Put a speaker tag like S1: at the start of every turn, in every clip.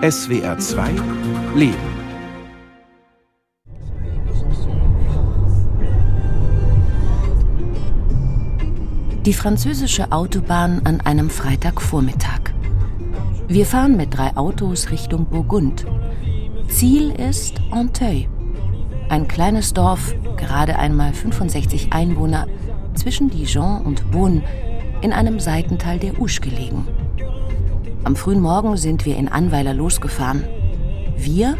S1: SWR 2 Leben.
S2: Die französische Autobahn an einem Freitagvormittag. Wir fahren mit drei Autos Richtung Burgund. Ziel ist Anteuil, ein kleines Dorf, gerade einmal 65 Einwohner, zwischen Dijon und Beaune, in einem Seitental der Ouche gelegen. Am frühen Morgen sind wir in Anweiler losgefahren. Wir,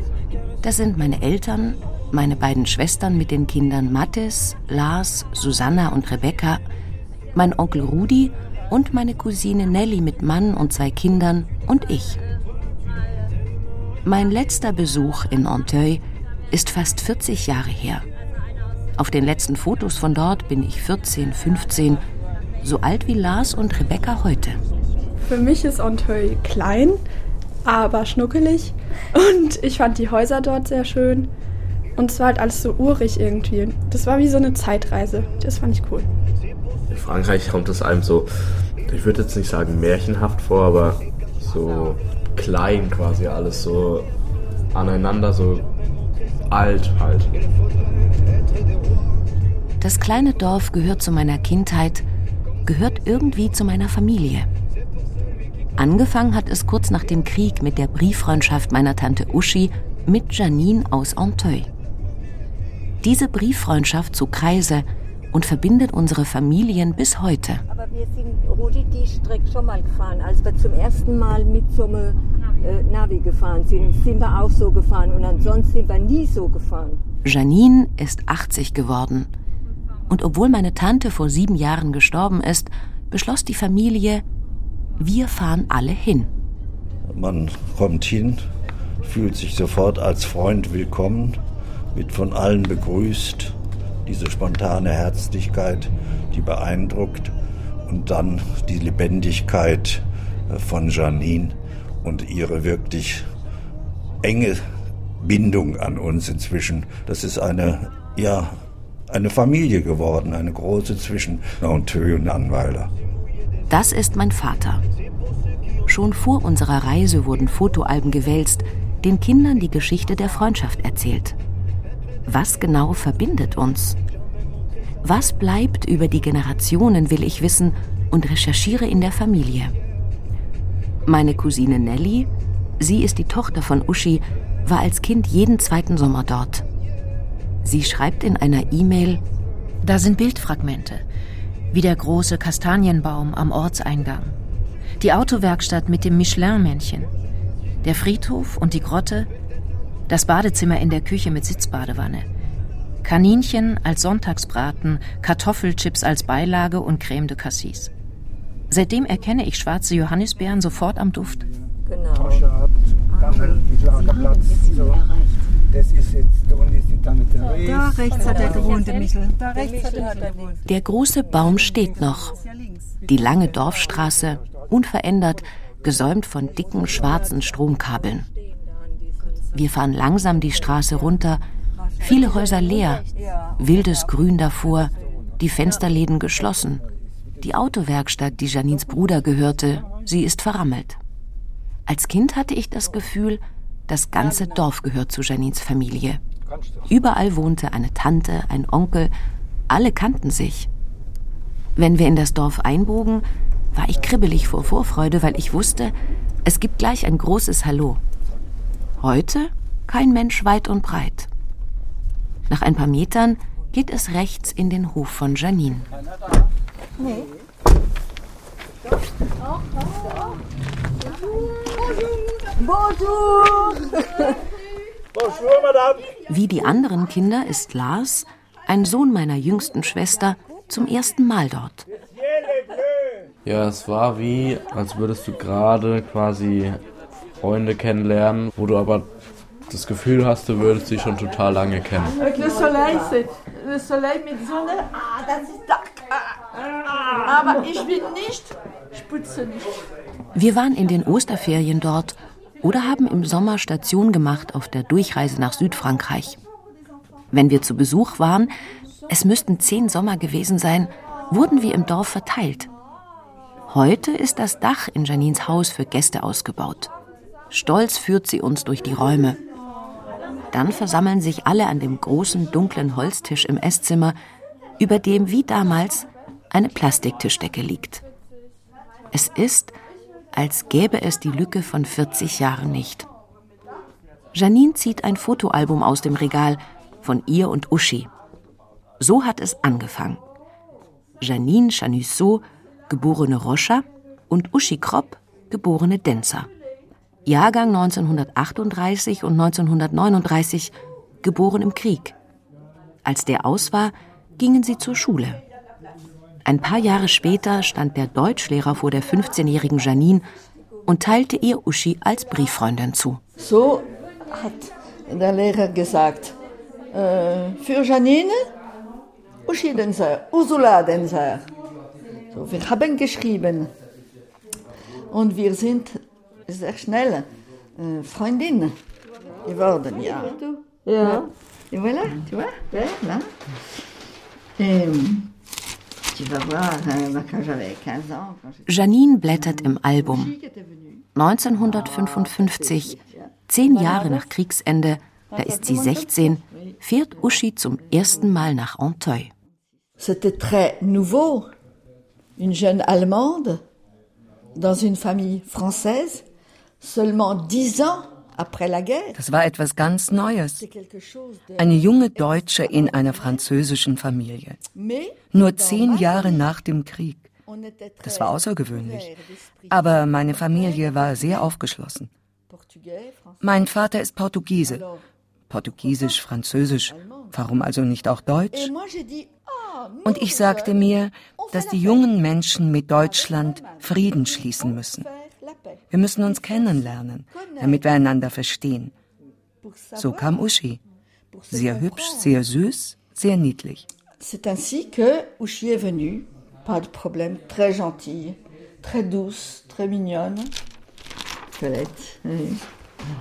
S2: das sind meine Eltern, meine beiden Schwestern mit den Kindern Mathis, Lars, Susanna und Rebecca, mein Onkel Rudi und meine Cousine Nelly mit Mann und zwei Kindern und ich. Mein letzter Besuch in Anteuil ist fast 40 Jahre her. Auf den letzten Fotos von dort bin ich 14, 15, so alt wie Lars und Rebecca heute.
S3: Für mich ist Anteuil klein, aber schnuckelig. Und ich fand die Häuser dort sehr schön. Und es war halt alles so urig irgendwie. Das war wie so eine Zeitreise. Das fand ich cool.
S4: In Frankreich kommt es einem so, ich würde jetzt nicht sagen märchenhaft vor, aber so klein quasi alles so aneinander, so alt halt.
S2: Das kleine Dorf gehört zu meiner Kindheit, gehört irgendwie zu meiner Familie. Angefangen hat es kurz nach dem Krieg mit der Brieffreundschaft meiner Tante Uschi mit Janine aus Anteuil. Diese Brieffreundschaft zog Kreise und verbindet unsere Familien bis heute.
S5: Aber wir sind, Rudi, die Strecke schon mal gefahren. Als wir zum ersten Mal mit so einem äh, Navi gefahren sind, sind wir auch so gefahren und ansonsten sind wir nie so gefahren.
S2: Janine ist 80 geworden. Und obwohl meine Tante vor sieben Jahren gestorben ist, beschloss die Familie, wir fahren alle hin.
S6: Man kommt hin, fühlt sich sofort als Freund willkommen, wird von allen begrüßt. Diese spontane Herzlichkeit, die beeindruckt. Und dann die Lebendigkeit äh, von Janine und ihre wirklich enge Bindung an uns inzwischen. Das ist eine, ja, eine Familie geworden, eine große zwischen Nanteux und Annweiler.
S2: Das ist mein Vater. Schon vor unserer Reise wurden Fotoalben gewälzt, den Kindern die Geschichte der Freundschaft erzählt. Was genau verbindet uns? Was bleibt über die Generationen, will ich wissen, und recherchiere in der Familie. Meine Cousine Nelly, sie ist die Tochter von Uschi, war als Kind jeden zweiten Sommer dort. Sie schreibt in einer E-Mail, da sind Bildfragmente, wie der große Kastanienbaum am Ortseingang, die Autowerkstatt mit dem Michelin-Männchen, der Friedhof und die Grotte, das Badezimmer in der Küche mit Sitzbadewanne, Kaninchen als Sonntagsbraten, Kartoffelchips als Beilage und Creme de Cassis. Seitdem erkenne ich schwarze Johannisbeeren sofort am Duft.
S5: Genau.
S7: Tasche hat, Gammel, Lagerplatz. So. Das ist jetzt, da unten ist die Tante
S8: Da rechts hat er gewohnt, der Michel. Da rechts hat er gewohnt.
S2: Der große Baum steht noch. Die lange Dorfstraße, unverändert, gesäumt von dicken schwarzen Stromkabeln. Wir fahren langsam die Straße runter, viele Häuser leer, wildes Grün davor, die Fensterläden geschlossen. Die Autowerkstatt, die Janins Bruder gehörte, sie ist verrammelt. Als Kind hatte ich das Gefühl, das ganze Dorf gehört zu Janins Familie. Überall wohnte eine Tante, ein Onkel, alle kannten sich. Wenn wir in das Dorf einbogen, war ich kribbelig vor Vorfreude, weil ich wusste, es gibt gleich ein großes Hallo. Heute kein Mensch weit und breit. Nach ein paar Metern geht es rechts in den Hof von Janine. Wie die anderen Kinder ist Lars, ein Sohn meiner jüngsten Schwester, zum ersten Mal dort.
S4: Ja, es war wie, als würdest du gerade quasi Freunde kennenlernen, wo du aber das Gefühl hast, du würdest sie schon total lange kennen.
S8: Le soleil, le soleil mit Sonne. Ah, das ist da. Ah, aber ich bin nicht, ich putze nicht.
S2: Wir waren in den Osterferien dort oder haben im Sommer Station gemacht auf der Durchreise nach Südfrankreich. Wenn wir zu Besuch waren, es müssten zehn Sommer gewesen sein, wurden wir im Dorf verteilt. Heute ist das Dach in Janins Haus für Gäste ausgebaut. Stolz führt sie uns durch die Räume. Dann versammeln sich alle an dem großen dunklen Holztisch im Esszimmer, über dem wie damals eine Plastiktischdecke liegt. Es ist, als gäbe es die Lücke von 40 Jahren nicht. Janine zieht ein Fotoalbum aus dem Regal von ihr und Uschi. So hat es angefangen. Janine Chanussot, geborene Rocha, und Uschi Kropp, geborene Denzer. Jahrgang 1938 und 1939, geboren im Krieg. Als der aus war, gingen sie zur Schule. Ein paar Jahre später stand der Deutschlehrer vor der 15-jährigen Janine und teilte ihr Uschi als Brieffreundin zu.
S8: So hat der Lehrer gesagt, äh, für Janine, Uschi Denzer, Ursula Denzer. So, wir haben geschrieben und wir sind sehr schnell äh, Freundinnen geworden, ja. Ja. Et voilà, tu vois, là. Et,
S2: Janine blättert im Album. 1955, zehn Jahre nach Kriegsende, da ist sie 16, fährt Uschi zum ersten Mal nach Anteuil.
S8: C'était très nouveau. Une jeune Allemande dans une famille française, seulement dix ans.
S9: Das war etwas ganz Neues. Eine junge Deutsche in einer französischen Familie. Nur zehn Jahre nach dem Krieg. Das war außergewöhnlich. Aber meine Familie war sehr aufgeschlossen. Mein Vater ist Portugiese. Portugiesisch, Französisch. Warum also nicht auch Deutsch? Und ich sagte mir, dass die jungen Menschen mit Deutschland Frieden schließen müssen. Wir müssen uns kennenlernen, damit wir einander verstehen. So kam Uschi. Sehr hübsch, sehr süß, sehr niedlich.
S8: C'est ainsi que Uschi est venue. Pas de problème, très gentille, très douce, très mignonne. Colette. oui.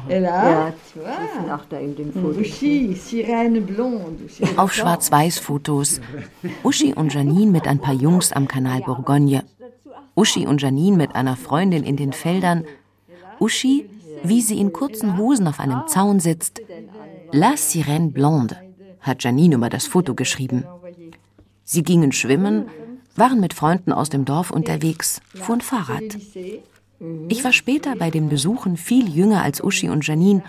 S8: Et là,
S5: Ja,
S8: tu
S5: die
S8: vois,
S5: sind auch da in dem Foto.
S8: Uschi, sirène blonde.
S2: Auf Schwarz-Weiß-Fotos. Uschi und Janine mit ein paar Jungs am Kanal Bourgogne. Uschi und Janine mit einer Freundin in den Feldern. Uschi, wie sie in kurzen Hosen auf einem Zaun sitzt. La Sirène Blonde, hat Janine über das Foto geschrieben. Sie gingen schwimmen, waren mit Freunden aus dem Dorf unterwegs, fuhren Fahrrad. Ich war später bei den Besuchen viel jünger als Uschi und Janine,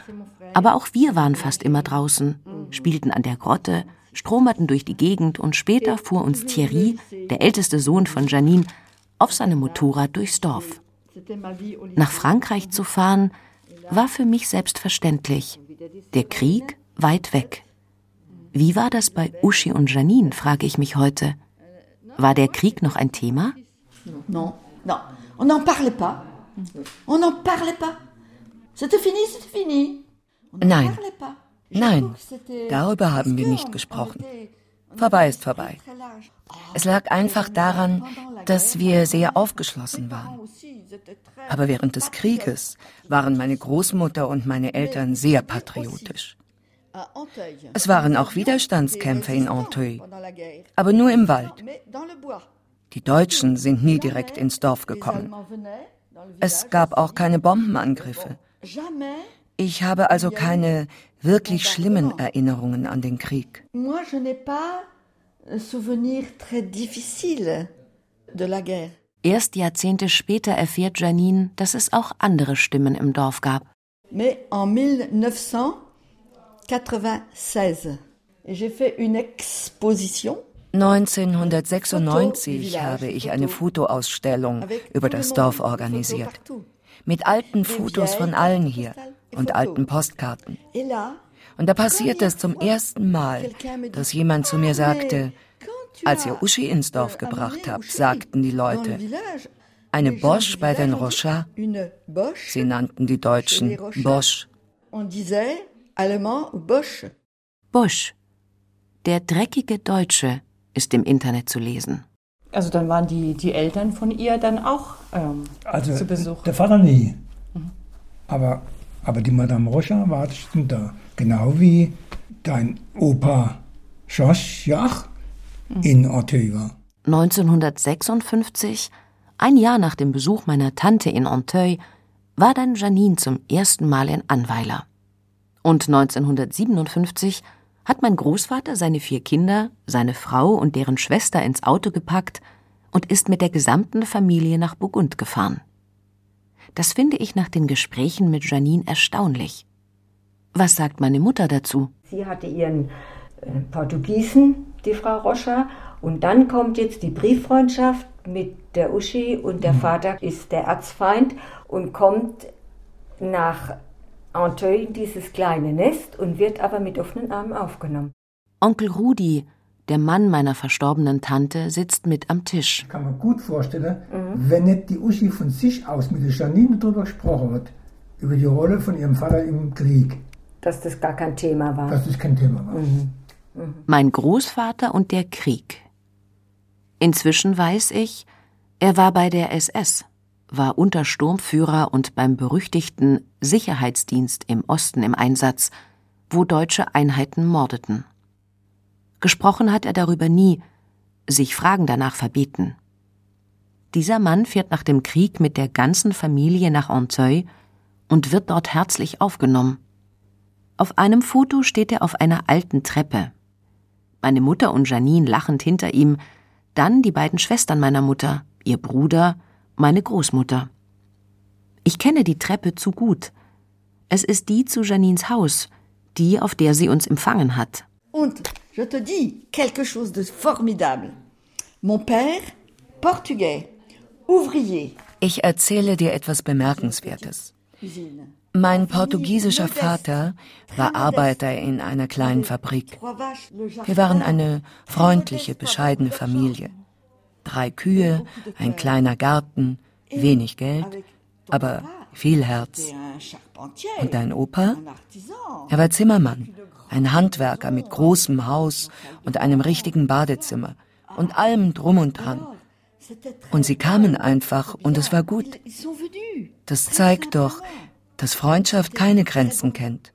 S2: aber auch wir waren fast immer draußen, spielten an der Grotte, stromerten durch die Gegend und später fuhr uns Thierry, der älteste Sohn von Janine, auf seinem Motorrad durchs Dorf. Nach Frankreich zu fahren, war für mich selbstverständlich. Der Krieg weit weg. Wie war das bei Uschi und Janine, frage ich mich heute. War der Krieg noch ein Thema?
S8: Non, non, on n'en parlait pas. On n'en parlait pas. C'était fini, c'était fini. On n'en
S9: Nein. Nein, darüber haben wir nicht gesprochen. Vorbei ist vorbei. Es lag einfach daran, dass wir sehr aufgeschlossen waren. Aber während des Krieges waren meine Großmutter und meine Eltern sehr patriotisch. Es waren auch Widerstandskämpfer in Anteuil, aber nur im Wald. Die Deutschen sind nie direkt ins Dorf gekommen. Es gab auch keine Bombenangriffe. Ich habe also keine wirklich schlimmen Erinnerungen an den Krieg.
S8: Moi, je n'ai souvenir très difficile de la guerre.
S2: Erst Jahrzehnte später erfährt Janine, dass es auch andere Stimmen im Dorf gab.
S8: Mais en 1996, j'ai fait une exposition
S9: 1996 habe ich eine Fotoausstellung über das Dorf organisiert. Mit alten Fotos von allen hier und alten Postkarten. Und da passierte es zum ersten Mal, dass jemand zu mir sagte, als ihr Uschi ins Dorf gebracht habt, sagten die Leute, eine Bosch bei den Rochas,
S8: Bosch.
S9: sie nannten die Deutschen Bosch.
S8: On disait allemand ou Bosch.
S2: Bush. Der dreckige Deutsche ist im Internet zu lesen.
S10: Also dann waren die, die Eltern von ihr dann auch ähm,
S11: Also
S10: zu Besuch.
S11: der Vater nie. Aber, aber die Madame Rocha war da. Genau wie dein Opa Jach in Auteuil war.
S2: 1956, ein Jahr nach dem Besuch meiner Tante in Anteuil, war dann Janine zum ersten Mal in Anweiler. Und 1957 hat mein Großvater seine vier Kinder, seine Frau und deren Schwester ins Auto gepackt und ist mit der gesamten Familie nach Burgund gefahren. Das finde ich nach den Gesprächen mit Janine erstaunlich. Was sagt meine Mutter dazu?
S5: Sie hatte ihren äh, Portugiesen, die Frau Rocha, und dann kommt jetzt die Brieffreundschaft mit der Uschi und der mhm. Vater ist der Erzfeind und kommt nach Anteuil in dieses kleine Nest und wird aber mit offenen Armen aufgenommen.
S2: Onkel Rudi, der Mann meiner verstorbenen Tante, sitzt mit am Tisch.
S11: Kann mir gut vorstellen, mhm. wenn nicht die Uschi von sich aus mit der Janine darüber gesprochen hat, über die Rolle von ihrem Vater im Krieg.
S5: Dass das gar kein Thema war.
S11: Dass das kein Thema war. Mhm.
S2: Mhm. Mein Großvater und der Krieg. Inzwischen weiß ich, er war bei der SS war Untersturmführer und beim berüchtigten Sicherheitsdienst im Osten im Einsatz, wo deutsche Einheiten mordeten. Gesprochen hat er darüber nie, sich Fragen danach verbieten. Dieser Mann fährt nach dem Krieg mit der ganzen Familie nach Anteuil und wird dort herzlich aufgenommen. Auf einem Foto steht er auf einer alten Treppe. Meine Mutter und Janine lachend hinter ihm, dann die beiden Schwestern meiner Mutter, ihr Bruder meine Großmutter. Ich kenne die Treppe zu gut. Es ist die zu Janines Haus, die, auf der sie uns empfangen hat.
S8: Und je te dis quelque chose de formidable. Mon père, portugais, ouvrier.
S9: Ich erzähle dir etwas Bemerkenswertes. Mein portugiesischer Vater war Arbeiter in einer kleinen Fabrik. Wir waren eine freundliche, bescheidene Familie. Drei Kühe, ein kleiner Garten, wenig Geld, aber viel Herz. Und dein Opa? Er war Zimmermann, ein Handwerker mit großem Haus und einem richtigen Badezimmer und allem drum und dran. Und sie kamen einfach und es war gut. Das zeigt doch, dass Freundschaft keine Grenzen kennt.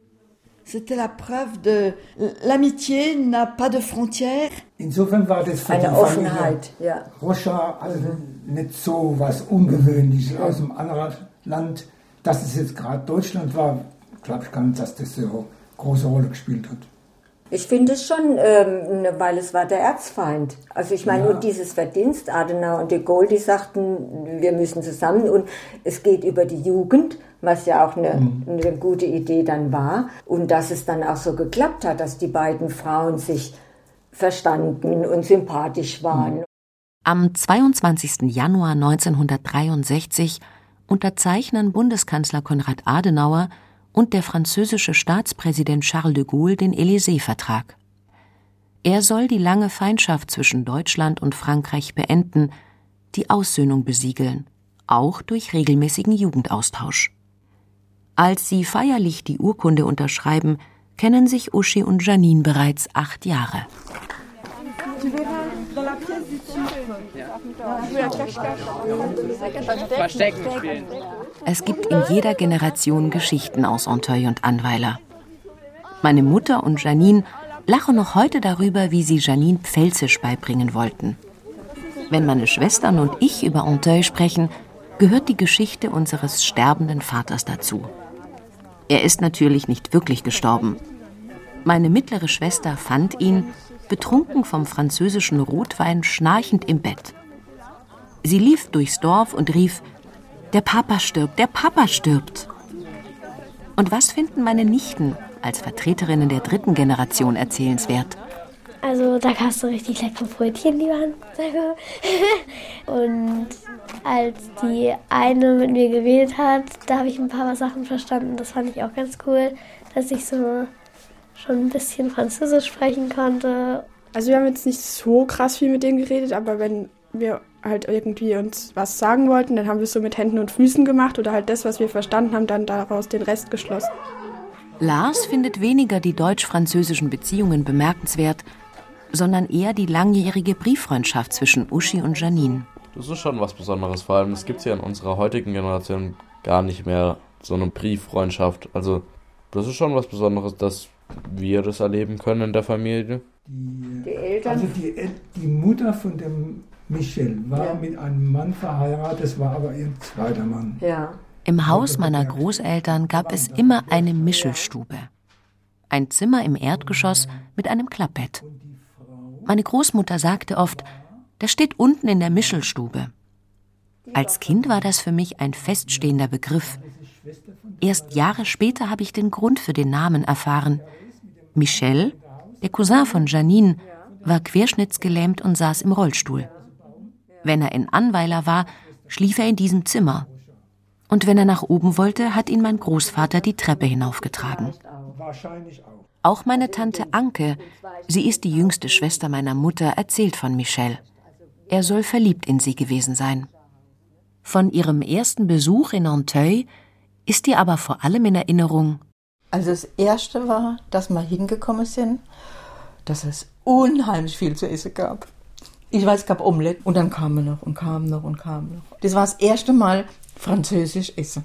S8: C'était la preuve de l'amitié n'a pas de frontières.
S11: Insofern war das für
S5: eine Offenheit, ja.
S11: Rocha also nicht so was Ungewöhnliches aus einem anderen Land. Dass es jetzt gerade Deutschland war, glaube ich gar nicht, dass das so große Rolle gespielt hat.
S5: Ich finde es schon, ähm, weil es war der Erzfeind. Also ich meine, ja. und dieses Verdienst, Adenauer und de Gaulle, die sagten, wir müssen zusammen und es geht über die Jugend, was ja auch eine, mhm. eine gute Idee dann war. Und dass es dann auch so geklappt hat, dass die beiden Frauen sich verstanden und sympathisch waren. Mhm.
S2: Am 22. Januar 1963 unterzeichnen Bundeskanzler Konrad Adenauer und der französische Staatspräsident Charles de Gaulle den Élysée-Vertrag. Er soll die lange Feindschaft zwischen Deutschland und Frankreich beenden, die Aussöhnung besiegeln, auch durch regelmäßigen Jugendaustausch. Als sie feierlich die Urkunde unterschreiben, kennen sich Uschi und Janine bereits acht Jahre. Verstecken spielen. Es gibt in jeder Generation Geschichten aus Anteuil und Anweiler. Meine Mutter und Janine lachen noch heute darüber, wie sie Janine Pfälzisch beibringen wollten. Wenn meine Schwestern und ich über Anteuil sprechen, gehört die Geschichte unseres sterbenden Vaters dazu. Er ist natürlich nicht wirklich gestorben. Meine mittlere Schwester fand ihn, betrunken vom französischen Rotwein, schnarchend im Bett. Sie lief durchs Dorf und rief, der Papa stirbt, der Papa stirbt. Und was finden meine Nichten als Vertreterinnen der dritten Generation erzählenswert?
S12: Also da gab es so richtig leckere Brötchen, die waren gut. Und als die eine mit mir geredet hat, da habe ich ein paar Sachen verstanden. Das fand ich auch ganz cool, dass ich so schon ein bisschen Französisch sprechen konnte.
S3: Also wir haben jetzt nicht so krass viel mit denen geredet, aber wenn wir halt irgendwie uns was sagen wollten, dann haben wir es so mit Händen und Füßen gemacht oder halt das, was wir verstanden haben, dann daraus den Rest geschlossen.
S2: Lars findet weniger die deutsch-französischen Beziehungen bemerkenswert, sondern eher die langjährige Brieffreundschaft zwischen Uschi und Janine.
S4: Das ist schon was Besonderes, vor allem es gibt ja in unserer heutigen Generation gar nicht mehr so eine Brieffreundschaft. Also das ist schon was Besonderes, dass wir das erleben können in der Familie.
S11: Die, die Eltern. Also die, die Mutter von dem Michel war ja. mit einem Mann verheiratet, das war aber ihr zweiter Mann.
S5: Ja.
S2: Im Haus meiner Großeltern gab es immer eine Mischelstube. Ein Zimmer im Erdgeschoss mit einem Klappbett. Meine Großmutter sagte oft, das steht unten in der Mischelstube. Als Kind war das für mich ein feststehender Begriff. Erst Jahre später habe ich den Grund für den Namen erfahren. Michel, der Cousin von Janine, war querschnittsgelähmt und saß im Rollstuhl. Wenn er in Anweiler war, schlief er in diesem Zimmer. Und wenn er nach oben wollte, hat ihn mein Großvater die Treppe hinaufgetragen. Auch meine Tante Anke, sie ist die jüngste Schwester meiner Mutter, erzählt von Michel. Er soll verliebt in sie gewesen sein. Von ihrem ersten Besuch in Nanteuil ist ihr aber vor allem in Erinnerung.
S13: Also das erste war, dass wir hingekommen sind, dass es unheimlich viel zu essen gab. Ich weiß, es gab Omelette und dann kam noch und kam noch und kam noch. Das war das erste Mal französisch essen.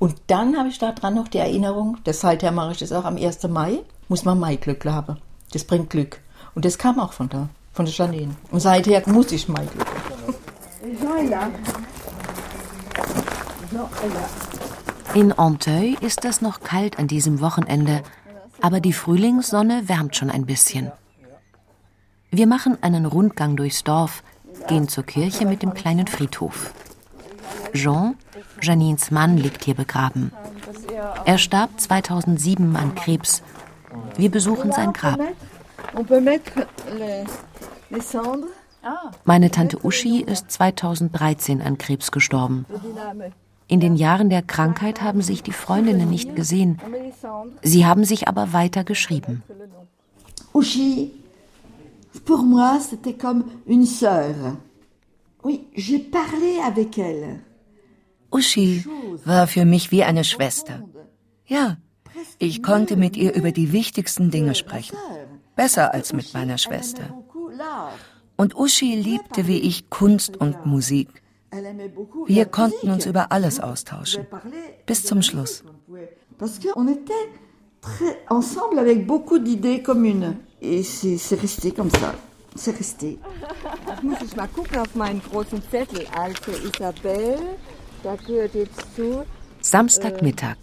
S13: Und dann habe ich daran noch die Erinnerung, das seither mache ich das auch am 1. Mai, muss man Maiglück haben. Das bringt Glück. Und das kam auch von da, von der Janine. Und seither muss ich Maiglück haben.
S2: In Anteuil ist es noch kalt an diesem Wochenende, aber die Frühlingssonne wärmt schon ein bisschen. Wir machen einen Rundgang durchs Dorf, gehen zur Kirche mit dem kleinen Friedhof. Jean, Janines Mann, liegt hier begraben. Er starb 2007 an Krebs. Wir besuchen sein Grab. Meine Tante Uschi ist 2013 an Krebs gestorben. In den Jahren der Krankheit haben sich die Freundinnen nicht gesehen. Sie haben sich aber weiter geschrieben.
S8: Uschi, Pour moi, c'était comme une sœur. Oui, j'ai parlé avec elle.
S9: Uschi war für mich wie eine Schwester. Ja, ich konnte mit ihr über die wichtigsten Dinge sprechen. Besser als mit meiner Schwester. Und Uschi liebte wie ich Kunst und Musik. Wir konnten uns über alles austauschen. Bis zum Schluss.
S8: Ensemble avec beaucoup d'idées communes. Et c'est resté comme ça. C'est resté.
S5: Jetzt muss ich mal gucken auf meinen großen Zettel. Also Isabel, da gehört jetzt zu.
S2: Samstagmittag.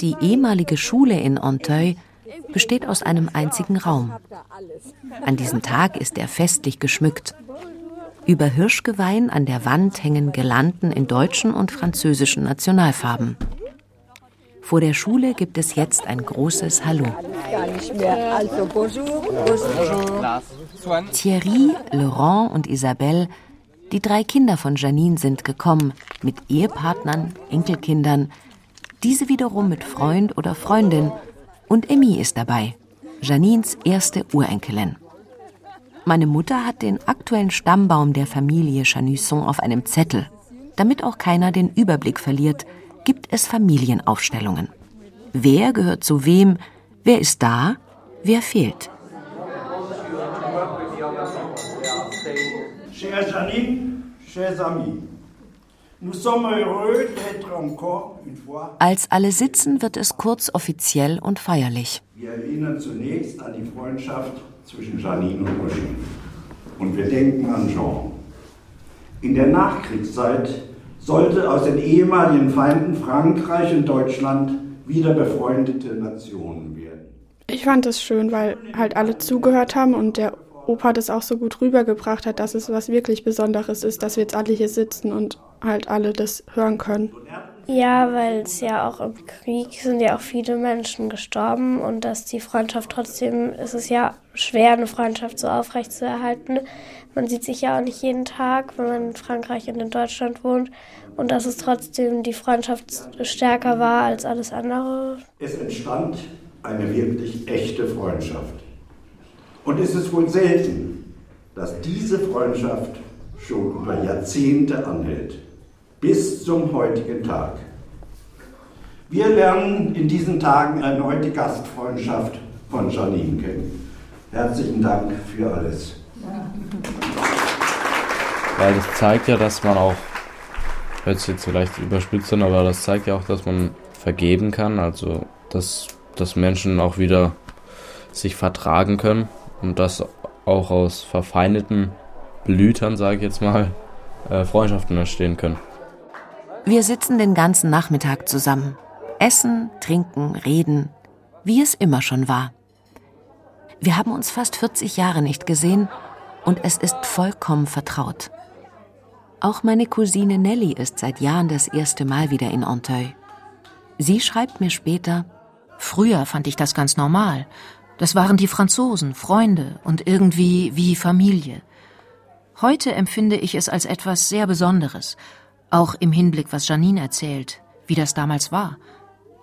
S2: Die ehemalige Schule in Anteuil besteht aus einem einzigen Raum. An diesem Tag ist er festlich geschmückt. Über Hirschgeweihen an der Wand hängen Girlanden in deutschen und französischen Nationalfarben. Vor der Schule gibt es jetzt ein großes Hallo. Thierry, Laurent und Isabelle, die drei Kinder von Janine, sind gekommen, mit Ehepartnern, Enkelkindern, diese wiederum mit Freund oder Freundin. Und Emmy ist dabei, Janines erste Urenkelin. Meine Mutter hat den aktuellen Stammbaum der Familie Chanusson auf einem Zettel, damit auch keiner den Überblick verliert – gibt es Familienaufstellungen. Wer gehört zu wem, wer ist da, wer fehlt.
S6: Chers amis, nous sommes heureux d'être encore une fois.
S2: Als alle sitzen, wird es kurz offiziell und feierlich.
S6: Wir erinnern zunächst an die Freundschaft zwischen Janine und Uschi. Und wir denken an Jean. In der Nachkriegszeit sollte aus den ehemaligen Feinden Frankreich und Deutschland wieder befreundete Nationen werden.
S3: Ich fand es schön, weil halt alle zugehört haben und der Opa das auch so gut rübergebracht hat, dass es was wirklich Besonderes ist, dass wir jetzt alle hier sitzen und halt alle das hören können.
S12: Ja, weil es ja auch im Krieg sind ja auch viele Menschen gestorben und dass die Freundschaft trotzdem, es ist ja schwer, eine Freundschaft so aufrecht zu erhalten. Man sieht sich ja auch nicht jeden Tag, wenn man in Frankreich und in Deutschland wohnt. Und dass es trotzdem die Freundschaft stärker war als alles andere.
S6: Es entstand eine wirklich echte Freundschaft. Und es ist wohl selten, dass diese Freundschaft schon über Jahrzehnte anhält bis zum heutigen Tag. Wir lernen in diesen Tagen erneut die Gastfreundschaft von Janine kennen. Herzlichen Dank für alles.
S4: Weil das zeigt ja, dass man auch, hört sich jetzt vielleicht überspitzt an, aber das zeigt ja auch, dass man vergeben kann, also dass, dass Menschen auch wieder sich vertragen können und dass auch aus verfeindeten Blütern, sage ich jetzt mal, äh, Freundschaften entstehen können.
S2: Wir sitzen den ganzen Nachmittag zusammen. Essen, trinken, reden, wie es immer schon war. Wir haben uns fast 40 Jahre nicht gesehen und es ist vollkommen vertraut. Auch meine Cousine Nelly ist seit Jahren das erste Mal wieder in Anteuil. Sie schreibt mir später,
S14: Früher fand ich das ganz normal. Das waren die Franzosen, Freunde und irgendwie wie Familie. Heute empfinde ich es als etwas sehr Besonderes, auch im Hinblick, was Janine erzählt, wie das damals war.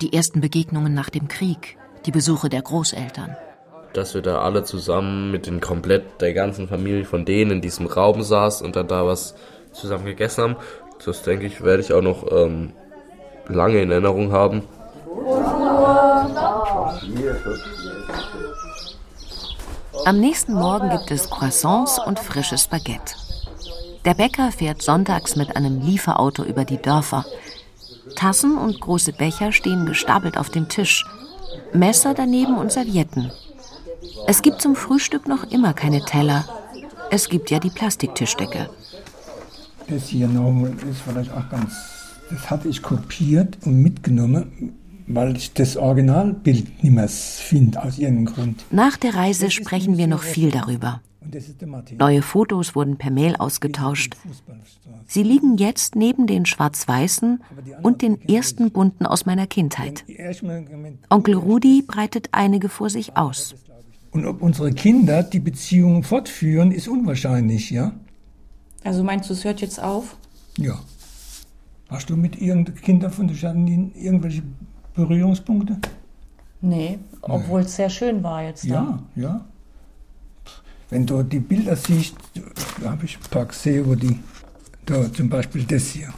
S14: Die ersten Begegnungen nach dem Krieg, die Besuche der Großeltern.
S4: Dass wir da alle zusammen mit den komplett der ganzen Familie von denen in diesem Raum saßen und dann da was zusammen gegessen haben, das denke ich, werde ich auch noch ähm, lange in Erinnerung haben.
S2: Am nächsten Morgen gibt es Croissants und frisches Baguette. Der Bäcker fährt sonntags mit einem Lieferauto über die Dörfer. Tassen und große Becher stehen gestapelt auf dem Tisch. Messer daneben und Servietten. Es gibt zum Frühstück noch immer keine Teller. Es gibt ja die Plastiktischdecke.
S11: Das hier noch ist vielleicht auch ganz. Das hatte ich kopiert und mitgenommen weil ich das Originalbild nicht mehr finde, aus irgendeinem Grund.
S2: Nach der Reise sprechen wir noch viel darüber. Neue Fotos wurden per Mail ausgetauscht. Sie liegen jetzt neben den schwarz-weißen und den ersten bunten aus meiner Kindheit. Onkel Rudi breitet einige vor sich aus.
S11: Und ob unsere Kinder die Beziehung fortführen, ist unwahrscheinlich, ja?
S10: Also meinst du, es hört jetzt auf?
S11: Ja. Hast du mit irgendeinen Kindern von der Janine irgendwelche Berührungspunkte?
S10: Nee, obwohl es sehr schön war jetzt.
S11: Ja, da. ja. Wenn du die Bilder siehst, da habe ich ein paar gesehen, wo die, da zum Beispiel das hier.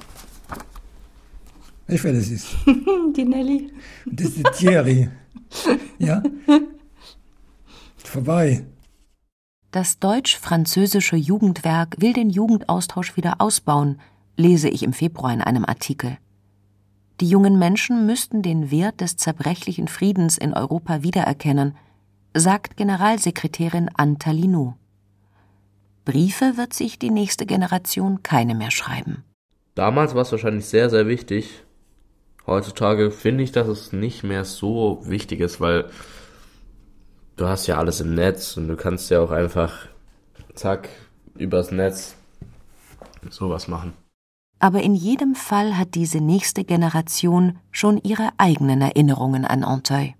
S11: Weißt du, wer das ist?
S10: die Nelly.
S11: Das ist die Thierry. ja? Vorbei.
S2: Das deutsch-französische Jugendwerk will den Jugendaustausch wieder ausbauen, lese ich im Februar in einem Artikel. Die jungen Menschen müssten den Wert des zerbrechlichen Friedens in Europa wiedererkennen, sagt Generalsekretärin Anta Linou. Briefe wird sich die nächste Generation keine mehr schreiben.
S4: Damals war es wahrscheinlich sehr, sehr wichtig. Heutzutage finde ich, dass es nicht mehr so wichtig ist, weil du hast ja alles im Netz und du kannst ja auch einfach, zack, übers Netz sowas machen
S2: aber in jedem Fall hat diese nächste Generation schon ihre eigenen Erinnerungen an Anteuil.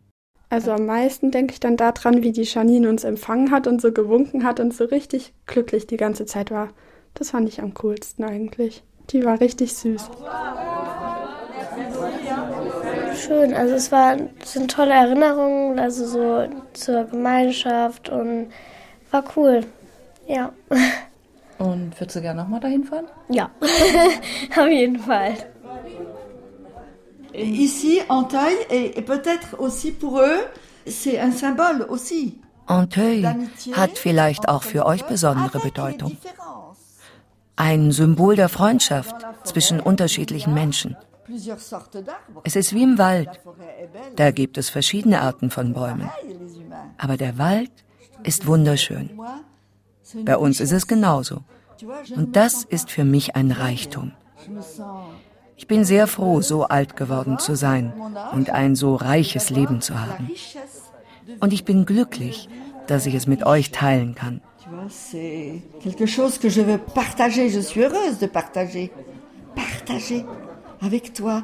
S3: Also am meisten denke ich dann daran, wie die Janine uns empfangen hat und so gewunken hat und so richtig glücklich die ganze Zeit war. Das fand ich am coolsten eigentlich. Die war richtig süß.
S12: Schön, also es, war, es sind tolle Erinnerungen, also so zur Gemeinschaft und war cool. Ja.
S10: Und würdest du gerne nochmal dahin fahren?
S12: Ja, auf jeden Fall.
S8: Ici, Anteuil, et peut-être aussi pour eux, c'est un symbole aussi.
S9: Anteuil hat vielleicht auch für euch besondere Bedeutung. Ein Symbol der Freundschaft zwischen unterschiedlichen Menschen. Es ist wie im Wald. Da gibt es verschiedene Arten von Bäumen. Aber der Wald ist wunderschön. Bei uns ist es genauso. Und das ist für mich ein Reichtum. Ich bin sehr froh, so alt geworden zu sein und ein so reiches Leben zu haben. Und ich bin glücklich, dass ich es mit euch teilen kann.
S8: partager. Partager avec toi.